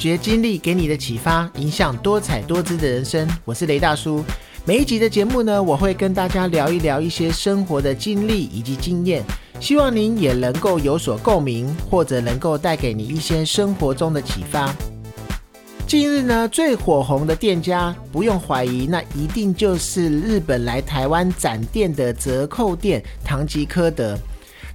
发掘经历给你的启发，影响多彩多姿的人生。我是雷大叔。每一集的节目呢，我会跟大家聊一聊一些生活的经历以及经验，希望您也能够有所共鸣，或者能够带给你一些生活中的启发。近日呢，最火红的店家，不用怀疑，那一定就是日本来台湾展店的折扣店唐吉诃德。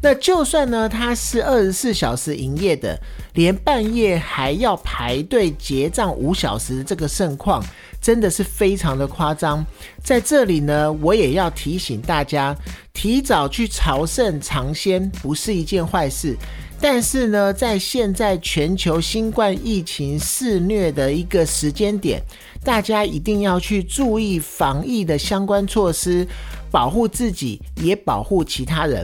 那就算呢，它是二十四小时营业的，连半夜还要排队结账五小时，这个盛况真的是非常的夸张。在这里呢，我也要提醒大家，提早去朝圣尝鲜不是一件坏事。但是呢，在现在全球新冠疫情肆虐的一个时间点，大家一定要去注意防疫的相关措施，保护自己，也保护其他人。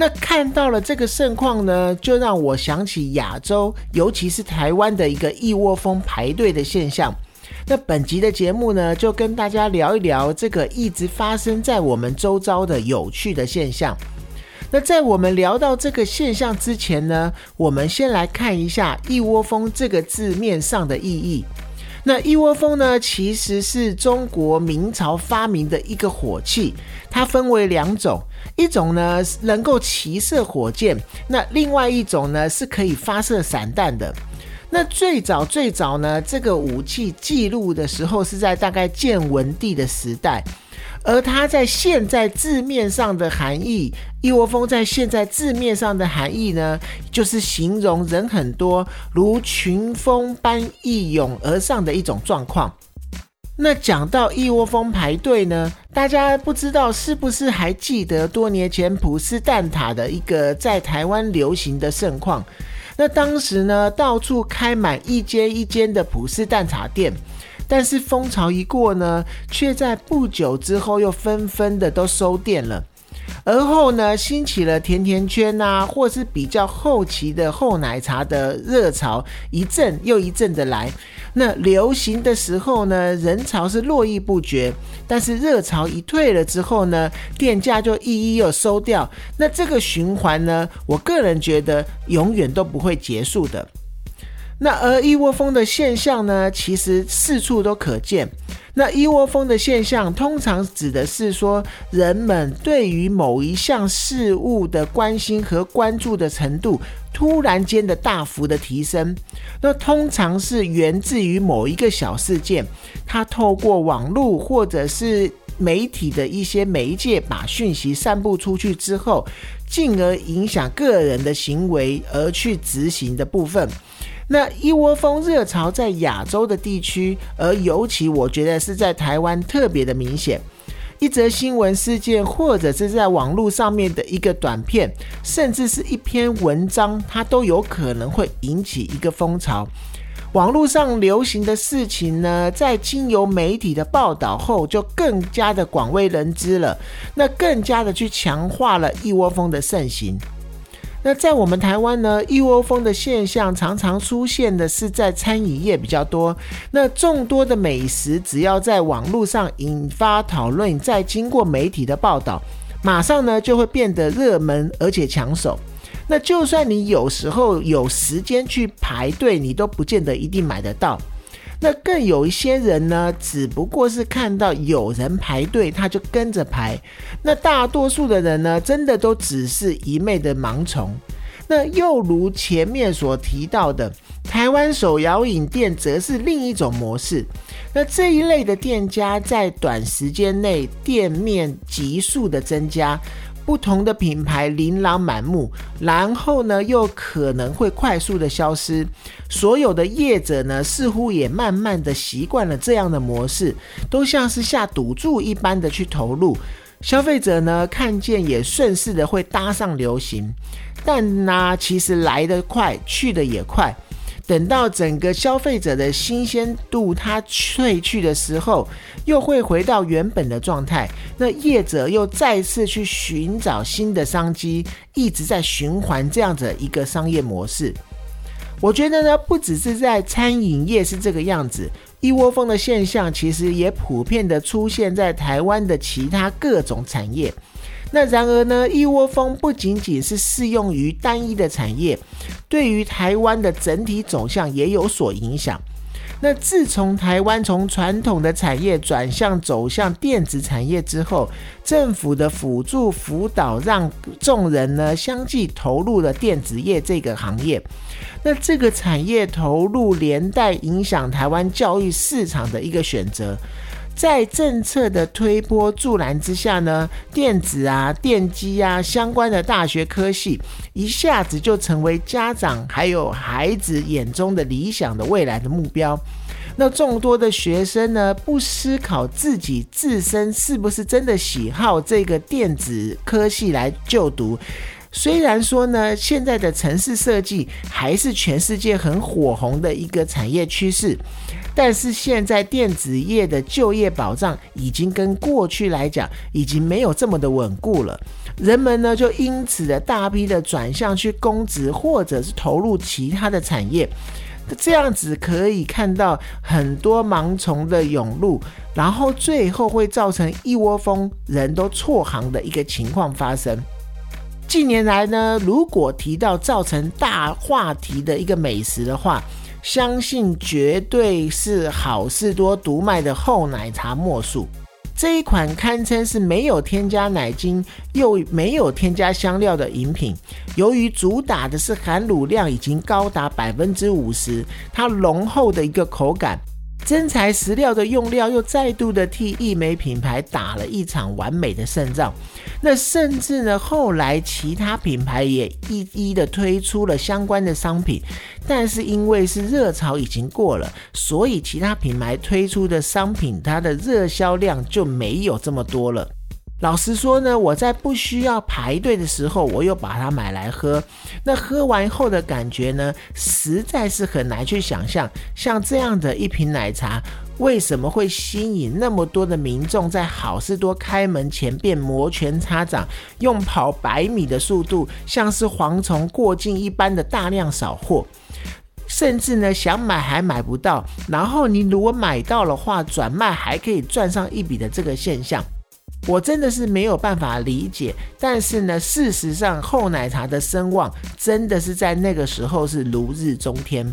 那看到了这个盛况呢，就让我想起亚洲，尤其是台湾的一个一窝蜂排队的现象。那本集的节目呢，就跟大家聊一聊这个一直发生在我们周遭的有趣的现象。那在我们聊到这个现象之前呢，我们先来看一下“一窝蜂”这个字面上的意义。那一窝蜂呢，其实是中国明朝发明的一个火器，它分为两种，一种呢能够骑射火箭，那另外一种呢是可以发射散弹的。那最早最早呢，这个武器记录的时候是在大概建文帝的时代。而它在现在字面上的含义，一窝蜂在现在字面上的含义呢，就是形容人很多，如群蜂般一涌而上的一种状况。那讲到一窝蜂排队呢，大家不知道是不是还记得多年前普斯蛋挞的一个在台湾流行的盛况？那当时呢，到处开满一间一间的普斯蛋挞店。但是风潮一过呢，却在不久之后又纷纷的都收店了。而后呢，兴起了甜甜圈啊，或是比较后期的厚奶茶的热潮，一阵又一阵的来。那流行的时候呢，人潮是络绎不绝；但是热潮一退了之后呢，店家就一一又收掉。那这个循环呢，我个人觉得永远都不会结束的。那而一窝蜂的现象呢，其实四处都可见。那一窝蜂的现象，通常指的是说，人们对于某一项事物的关心和关注的程度，突然间的大幅的提升。那通常是源自于某一个小事件，它透过网络或者是媒体的一些媒介，把讯息散布出去之后，进而影响个人的行为而去执行的部分。那一窝蜂热潮在亚洲的地区，而尤其我觉得是在台湾特别的明显。一则新闻事件，或者是在网络上面的一个短片，甚至是一篇文章，它都有可能会引起一个风潮。网络上流行的事情呢，在经由媒体的报道后，就更加的广为人知了。那更加的去强化了一窝蜂的盛行。那在我们台湾呢，一窝蜂的现象常常出现的是在餐饮业比较多。那众多的美食，只要在网络上引发讨论，再经过媒体的报道，马上呢就会变得热门而且抢手。那就算你有时候有时间去排队，你都不见得一定买得到。那更有一些人呢，只不过是看到有人排队，他就跟着排。那大多数的人呢，真的都只是一昧的盲从。那又如前面所提到的，台湾手摇饮店则是另一种模式。那这一类的店家在短时间内店面急速的增加。不同的品牌琳琅满目，然后呢，又可能会快速的消失。所有的业者呢，似乎也慢慢的习惯了这样的模式，都像是下赌注一般的去投入。消费者呢，看见也顺势的会搭上流行，但呢，其实来得快，去的也快。等到整个消费者的新鲜度它褪去的时候，又会回到原本的状态。那业者又再次去寻找新的商机，一直在循环这样子一个商业模式。我觉得呢，不只是在餐饮业是这个样子，一窝蜂的现象其实也普遍的出现在台湾的其他各种产业。那然而呢，一窝蜂不仅仅是适用于单一的产业，对于台湾的整体走向也有所影响。那自从台湾从传统的产业转向走向电子产业之后，政府的辅助辅导让众人呢相继投入了电子业这个行业。那这个产业投入连带影响台湾教育市场的一个选择。在政策的推波助澜之下呢，电子啊、电机啊相关的大学科系一下子就成为家长还有孩子眼中的理想的未来的目标。那众多的学生呢，不思考自己自身是不是真的喜好这个电子科系来就读。虽然说呢，现在的城市设计还是全世界很火红的一个产业趋势。但是现在电子业的就业保障已经跟过去来讲已经没有这么的稳固了，人们呢就因此的大批的转向去公职或者是投入其他的产业，这样子可以看到很多盲从的涌入，然后最后会造成一窝蜂人都错行的一个情况发生。近年来呢，如果提到造成大话题的一个美食的话，相信绝对是好事多独卖的厚奶茶莫属。这一款堪称是没有添加奶精又没有添加香料的饮品，由于主打的是含乳量已经高达百分之五十，它浓厚的一个口感。真材实料的用料，又再度的替易美品牌打了一场完美的胜仗。那甚至呢，后来其他品牌也一一的推出了相关的商品，但是因为是热潮已经过了，所以其他品牌推出的商品，它的热销量就没有这么多了。老实说呢，我在不需要排队的时候，我又把它买来喝。那喝完后的感觉呢，实在是很难去想象。像这样的一瓶奶茶，为什么会吸引那么多的民众在好事多开门前便摩拳擦掌，用跑百米的速度，像是蝗虫过境一般的大量扫货，甚至呢想买还买不到。然后你如果买到的话，转卖还可以赚上一笔的这个现象。我真的是没有办法理解，但是呢，事实上厚奶茶的声望真的是在那个时候是如日中天。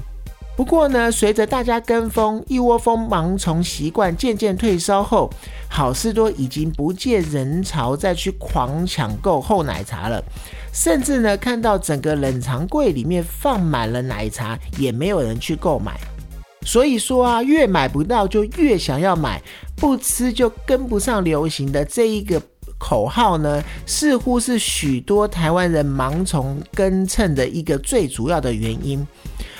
不过呢，随着大家跟风、一窝蜂盲从习惯渐渐退烧后，好事多已经不见人潮再去狂抢购厚奶茶了，甚至呢，看到整个冷藏柜里面放满了奶茶，也没有人去购买。所以说啊，越买不到就越想要买，不吃就跟不上流行的这一个口号呢，似乎是许多台湾人盲从跟蹭的一个最主要的原因。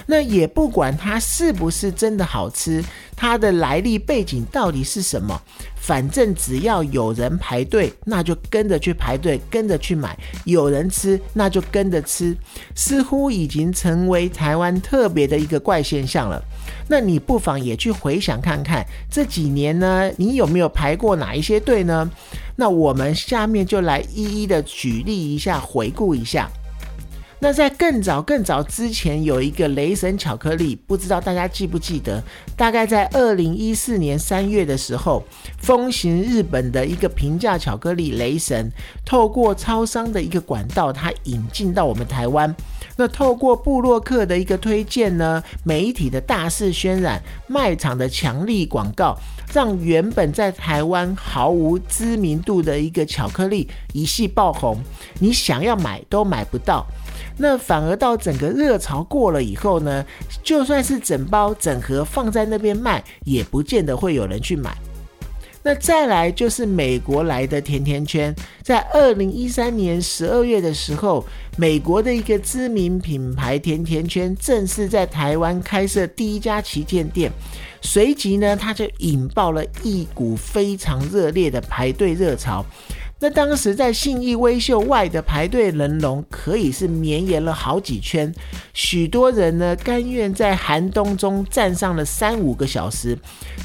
那也不管它是不是真的好吃，它的来历背景到底是什么。反正只要有人排队，那就跟着去排队，跟着去买；有人吃，那就跟着吃。似乎已经成为台湾特别的一个怪现象了。那你不妨也去回想看看，这几年呢，你有没有排过哪一些队呢？那我们下面就来一一的举例一下，回顾一下。那在更早更早之前，有一个雷神巧克力，不知道大家记不记得？大概在二零一四年三月的时候，风行日本的一个平价巧克力雷神，透过超商的一个管道，它引进到我们台湾。那透过布洛克的一个推荐呢，媒体的大肆渲染，卖场的强力广告，让原本在台湾毫无知名度的一个巧克力一系爆红，你想要买都买不到。那反而到整个热潮过了以后呢，就算是整包整盒放在那边卖，也不见得会有人去买。那再来就是美国来的甜甜圈，在二零一三年十二月的时候，美国的一个知名品牌甜甜圈正式在台湾开设第一家旗舰店，随即呢，它就引爆了一股非常热烈的排队热潮。那当时在信义威秀外的排队人龙可以是绵延了好几圈，许多人呢甘愿在寒冬中站上了三五个小时，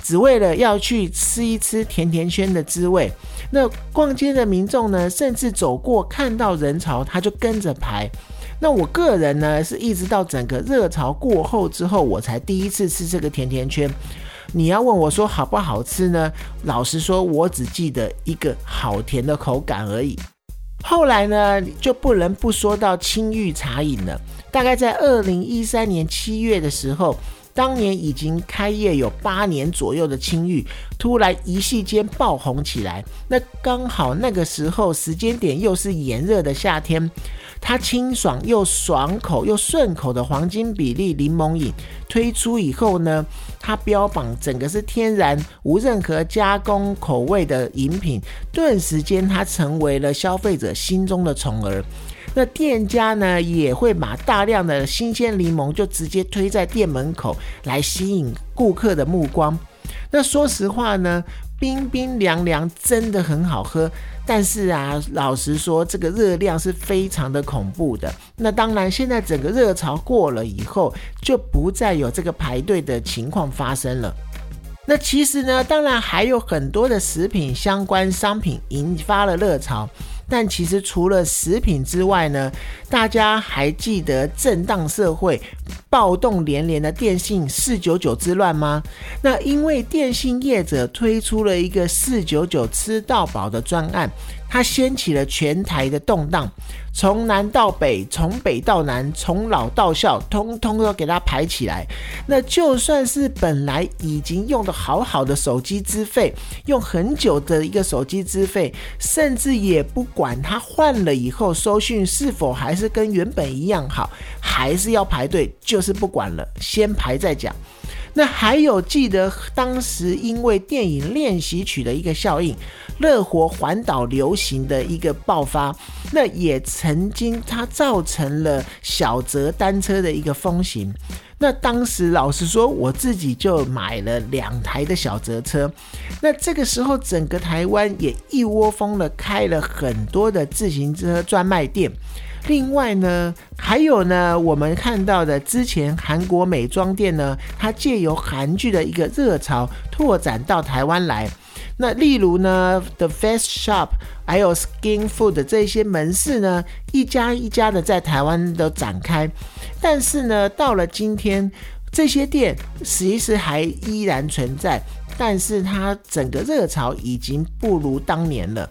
只为了要去吃一吃甜甜圈的滋味。那逛街的民众呢，甚至走过看到人潮，他就跟着排。那我个人呢，是一直到整个热潮过后之后，我才第一次吃这个甜甜圈。你要问我说好不好吃呢？老实说，我只记得一个好甜的口感而已。后来呢，就不能不说到青玉茶饮了。大概在二零一三年七月的时候。当年已经开业有八年左右的青玉，突然一夕间爆红起来。那刚好那个时候时间点又是炎热的夏天，它清爽又爽口又顺口的黄金比例柠檬饮推出以后呢，它标榜整个是天然无任何加工口味的饮品，顿时间它成为了消费者心中的宠儿。那店家呢也会把大量的新鲜柠檬就直接推在店门口，来吸引顾客的目光。那说实话呢，冰冰凉凉真的很好喝，但是啊，老实说，这个热量是非常的恐怖的。那当然，现在整个热潮过了以后，就不再有这个排队的情况发生了。那其实呢，当然还有很多的食品相关商品引发了热潮。但其实除了食品之外呢，大家还记得震荡社会、暴动连连的电信四九九之乱吗？那因为电信业者推出了一个四九九吃到饱的专案。它掀起了全台的动荡，从南到北，从北到南，从老到少，通通都给它排起来。那就算是本来已经用的好好的手机资费，用很久的一个手机资费，甚至也不管它换了以后收讯是否还是跟原本一样好，还是要排队，就是不管了，先排再讲。那还有记得当时因为电影练习曲的一个效应，热火环岛流行的一个爆发，那也曾经它造成了小泽单车的一个风行。那当时老实说，我自己就买了两台的小泽车。那这个时候，整个台湾也一窝蜂的开了很多的自行车专卖店。另外呢，还有呢，我们看到的之前韩国美妆店呢，它借由韩剧的一个热潮拓展到台湾来。那例如呢，The Face Shop，还有 Skin Food 这些门市呢，一家一家的在台湾都展开。但是呢，到了今天，这些店其实还依然存在。但是它整个热潮已经不如当年了，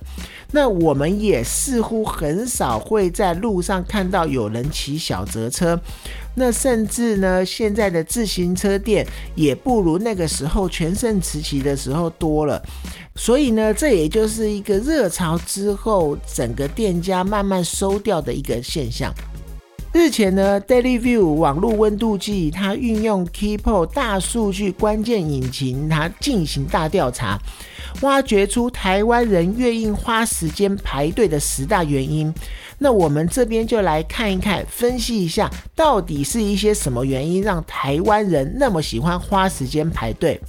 那我们也似乎很少会在路上看到有人骑小折车，那甚至呢，现在的自行车店也不如那个时候全盛时期的时候多了，所以呢，这也就是一个热潮之后整个店家慢慢收掉的一个现象。日前呢，Daily View 网络温度计，它运用 Keepo 大数据关键引擎，它进行大调查，挖掘出台湾人愿意花时间排队的十大原因。那我们这边就来看一看，分析一下，到底是一些什么原因让台湾人那么喜欢花时间排队？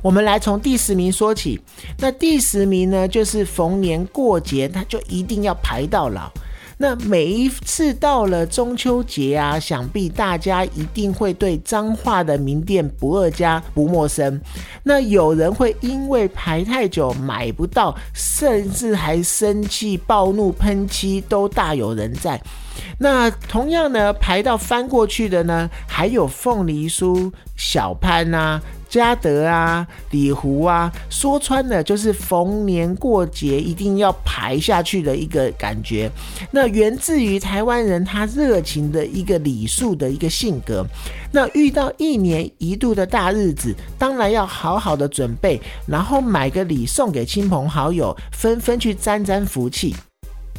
我们来从第十名说起。那第十名呢，就是逢年过节，他就一定要排到老。那每一次到了中秋节啊，想必大家一定会对彰化的名店不二家不陌生。那有人会因为排太久买不到，甚至还生气暴怒喷漆，都大有人在。那同样呢，排到翻过去的呢，还有凤梨酥、小潘呐。嘉德啊，里湖啊，说穿了就是逢年过节一定要排下去的一个感觉。那源自于台湾人他热情的一个礼数的一个性格。那遇到一年一度的大日子，当然要好好的准备，然后买个礼送给亲朋好友，纷纷去沾沾福气。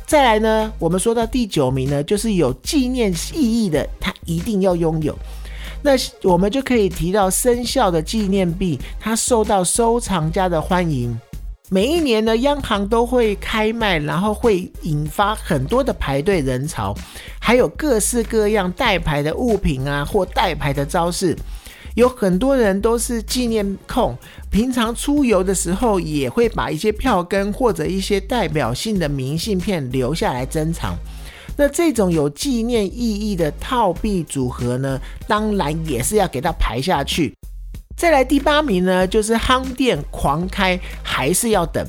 再来呢，我们说到第九名呢，就是有纪念意义的，他一定要拥有。那我们就可以提到生肖的纪念币，它受到收藏家的欢迎。每一年呢，央行都会开卖，然后会引发很多的排队人潮，还有各式各样代牌的物品啊，或代牌的招式。有很多人都是纪念控，平常出游的时候也会把一些票根或者一些代表性的明信片留下来珍藏。那这种有纪念意义的套币组合呢，当然也是要给它排下去。再来第八名呢，就是夯店狂开，还是要等。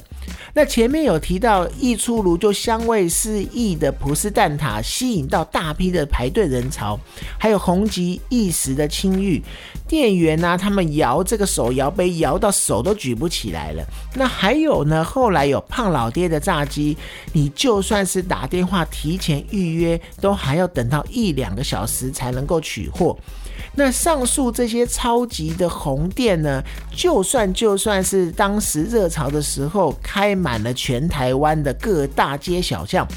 那前面有提到，一出炉就香味四溢的葡式蛋挞，吸引到大批的排队人潮，还有红极一时的青玉。店员呢，他们摇这个手摇杯，摇到手都举不起来了。那还有呢，后来有胖老爹的炸鸡，你就算是打电话提前预约，都还要等到一两个小时才能够取货。那上述这些超级的红店呢，就算就算是当时热潮的时候，开满了全台湾的各大街小巷，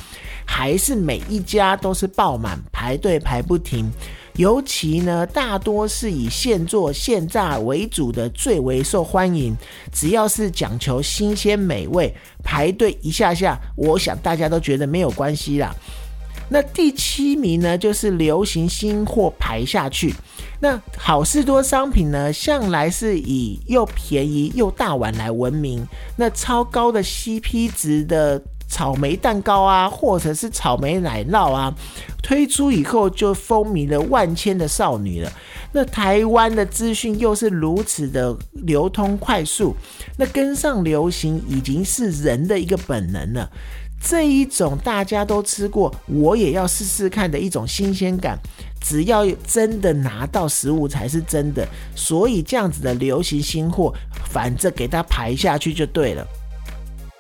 还是每一家都是爆满，排队排不停。尤其呢，大多是以现做现炸为主的最为受欢迎。只要是讲求新鲜美味，排队一下下，我想大家都觉得没有关系啦。那第七名呢，就是流行新货排下去。那好事多商品呢，向来是以又便宜又大碗来闻名。那超高的 CP 值的。草莓蛋糕啊，或者是草莓奶酪啊，推出以后就风靡了万千的少女了。那台湾的资讯又是如此的流通快速，那跟上流行已经是人的一个本能了。这一种大家都吃过，我也要试试看的一种新鲜感，只要真的拿到实物才是真的。所以这样子的流行新货，反正给它排下去就对了。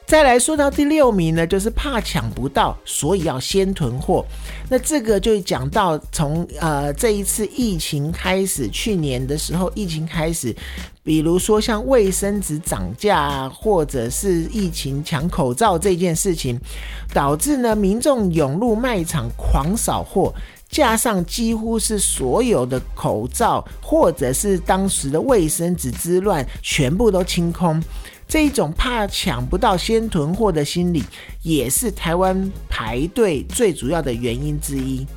再来说到第六名呢，就是怕抢不到，所以要先囤货。那这个就讲到从呃这一次疫情开始，去年的时候疫情开始，比如说像卫生纸涨价，或者是疫情抢口罩这件事情，导致呢民众涌入卖场狂扫货，加上几乎是所有的口罩或者是当时的卫生纸之乱，全部都清空。这一种怕抢不到先囤货的心理，也是台湾排队最主要的原因之一。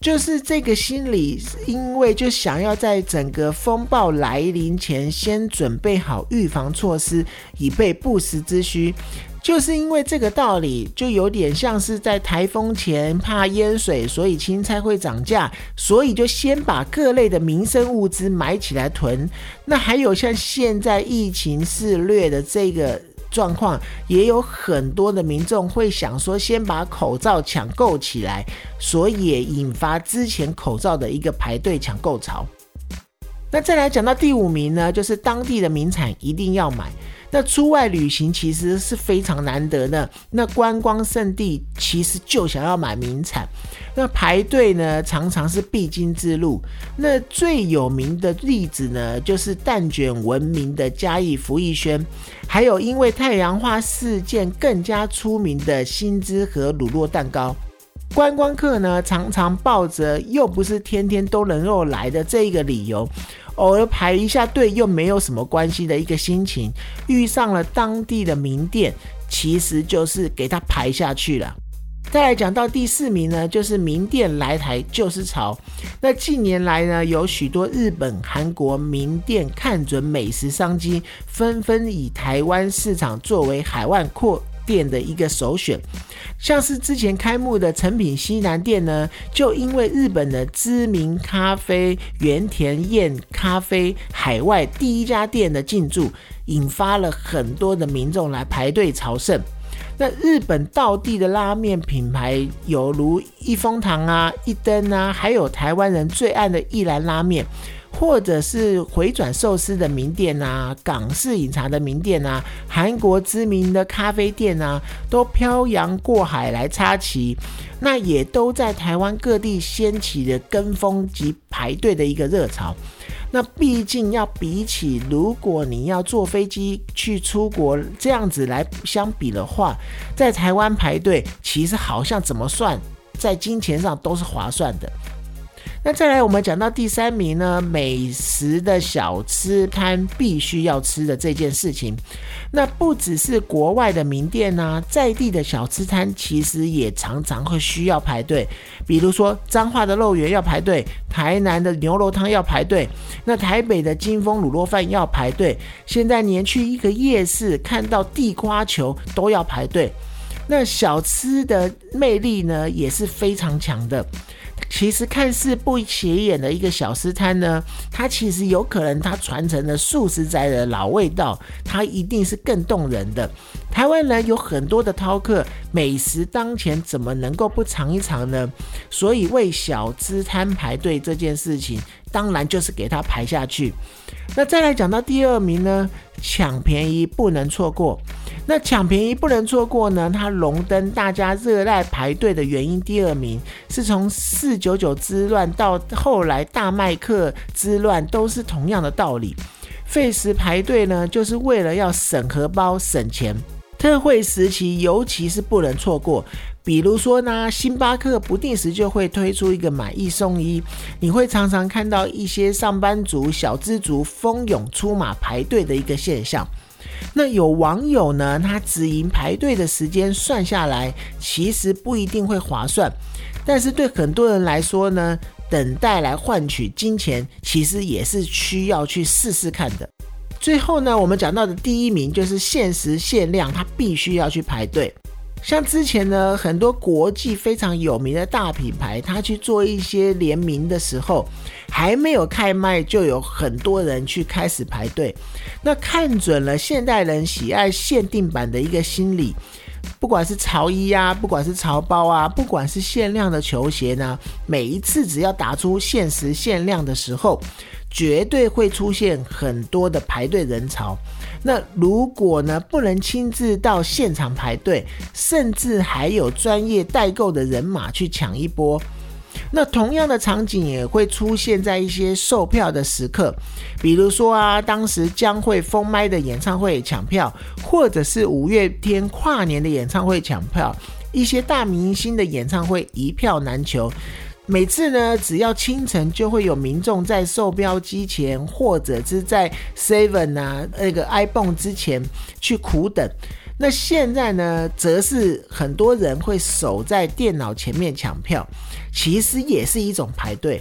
就是这个心理，因为就想要在整个风暴来临前，先准备好预防措施，以备不时之需。就是因为这个道理，就有点像是在台风前怕淹水，所以青菜会涨价，所以就先把各类的民生物资买起来囤。那还有像现在疫情肆虐的这个状况，也有很多的民众会想说，先把口罩抢购起来，所以也引发之前口罩的一个排队抢购潮。那再来讲到第五名呢，就是当地的名产一定要买。那出外旅行其实是非常难得的，那观光胜地其实就想要买名产，那排队呢常常是必经之路。那最有名的例子呢，就是蛋卷闻名的嘉义福义轩，还有因为太阳花事件更加出名的新之和乳酪蛋糕。观光客呢常常抱着又不是天天都能够来的这一个理由。偶尔排一下队又没有什么关系的一个心情，遇上了当地的名店，其实就是给他排下去了。再来讲到第四名呢，就是名店来台就是潮。那近年来呢，有许多日本、韩国名店看准美食商机，纷纷以台湾市场作为海外扩。店的一个首选，像是之前开幕的成品西南店呢，就因为日本的知名咖啡原田彦咖啡海外第一家店的进驻，引发了很多的民众来排队朝圣。那日本道地的拉面品牌有如一风堂啊、一灯啊，还有台湾人最爱的一兰拉面。或者是回转寿司的名店啊，港式饮茶的名店啊，韩国知名的咖啡店啊，都漂洋过海来插旗，那也都在台湾各地掀起了跟风及排队的一个热潮。那毕竟要比起，如果你要坐飞机去出国这样子来相比的话，在台湾排队其实好像怎么算，在金钱上都是划算的。那再来，我们讲到第三名呢，美食的小吃摊必须要吃的这件事情。那不只是国外的名店呐，在地的小吃摊其实也常常会需要排队。比如说彰化的肉圆要排队，台南的牛肉汤要排队，那台北的金丰卤肉饭要排队。现在连去一个夜市看到地瓜球都要排队。那小吃的魅力呢，也是非常强的。其实看似不起眼的一个小吃摊呢，它其实有可能它传承了数十载的老味道，它一定是更动人的。台湾人有很多的饕客，美食当前，怎么能够不尝一尝呢？所以为小资摊排队这件事情，当然就是给他排下去。那再来讲到第二名呢，抢便宜不能错过。那抢便宜不能错过呢，它荣登大家热爱排队的原因，第二名是从四九九之乱到后来大麦克之乱，都是同样的道理。费时排队呢，就是为了要省荷包、省钱。特惠时期，尤其是不能错过。比如说呢，星巴克不定时就会推出一个买一送一，你会常常看到一些上班族、小资族蜂拥出马排队的一个现象。那有网友呢，他只赢排队的时间算下来，其实不一定会划算。但是对很多人来说呢，等待来换取金钱，其实也是需要去试试看的。最后呢，我们讲到的第一名就是限时限量，它必须要去排队。像之前呢，很多国际非常有名的大品牌，它去做一些联名的时候，还没有开卖，就有很多人去开始排队。那看准了现代人喜爱限定版的一个心理。不管是潮衣啊，不管是潮包啊，不管是限量的球鞋呢，每一次只要打出限时限量的时候，绝对会出现很多的排队人潮。那如果呢不能亲自到现场排队，甚至还有专业代购的人马去抢一波。那同样的场景也会出现在一些售票的时刻，比如说啊，当时将会封麦的演唱会抢票，或者是五月天跨年的演唱会抢票，一些大明星的演唱会一票难求。每次呢，只要清晨就会有民众在售标机前，或者是在 Seven 啊那个 iPhone 之前去苦等。那现在呢，则是很多人会守在电脑前面抢票，其实也是一种排队。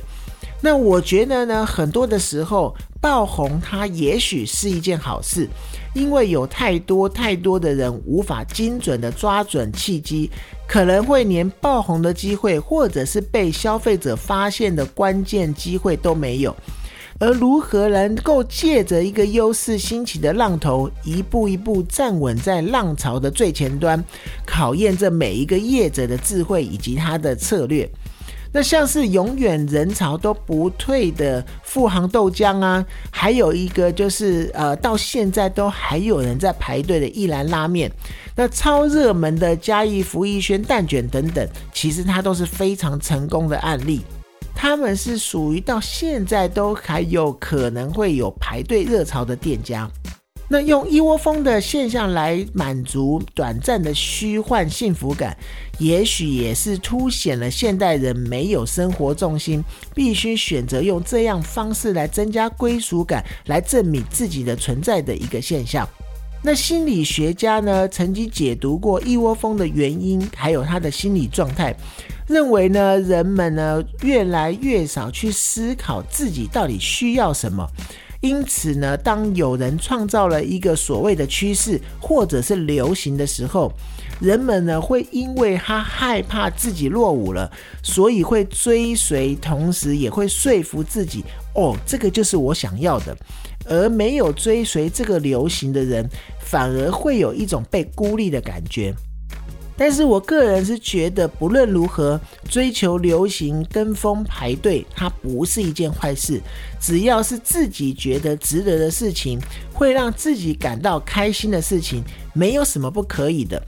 那我觉得呢，很多的时候爆红它也许是一件好事，因为有太多太多的人无法精准的抓准契机，可能会连爆红的机会，或者是被消费者发现的关键机会都没有。而如何能够借着一个优势兴起的浪头，一步一步站稳在浪潮的最前端，考验着每一个业者的智慧以及他的策略。那像是永远人潮都不退的富航豆浆啊，还有一个就是呃，到现在都还有人在排队的一兰拉面，那超热门的嘉义福义轩蛋卷等等，其实它都是非常成功的案例。他们是属于到现在都还有可能会有排队热潮的店家，那用一窝蜂的现象来满足短暂的虚幻幸福感，也许也是凸显了现代人没有生活重心，必须选择用这样方式来增加归属感，来证明自己的存在的一个现象。那心理学家呢，曾经解读过一窝蜂的原因，还有他的心理状态。认为呢，人们呢越来越少去思考自己到底需要什么，因此呢，当有人创造了一个所谓的趋势或者是流行的时候，人们呢会因为他害怕自己落伍了，所以会追随，同时也会说服自己，哦，这个就是我想要的，而没有追随这个流行的人，反而会有一种被孤立的感觉。但是我个人是觉得，不论如何追求流行、跟风、排队，它不是一件坏事。只要是自己觉得值得的事情，会让自己感到开心的事情，没有什么不可以的。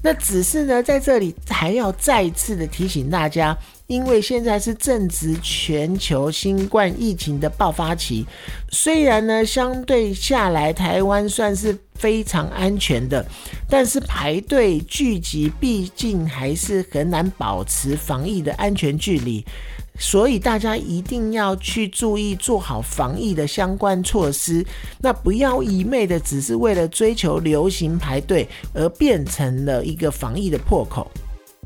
那只是呢，在这里还要再次的提醒大家。因为现在是正值全球新冠疫情的爆发期，虽然呢相对下来台湾算是非常安全的，但是排队聚集毕竟还是很难保持防疫的安全距离，所以大家一定要去注意做好防疫的相关措施，那不要一昧的只是为了追求流行排队而变成了一个防疫的破口。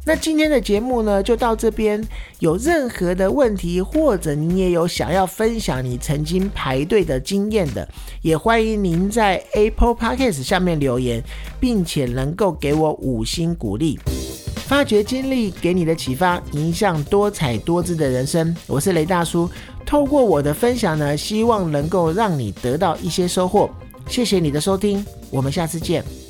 那今天的节目呢，就到这边。有任何的问题，或者你也有想要分享你曾经排队的经验的，也欢迎您在 Apple Podcast 下面留言，并且能够给我五星鼓励。发掘经历给你的启发，影响多彩多姿的人生。我是雷大叔，透过我的分享呢，希望能够让你得到一些收获。谢谢你的收听，我们下次见。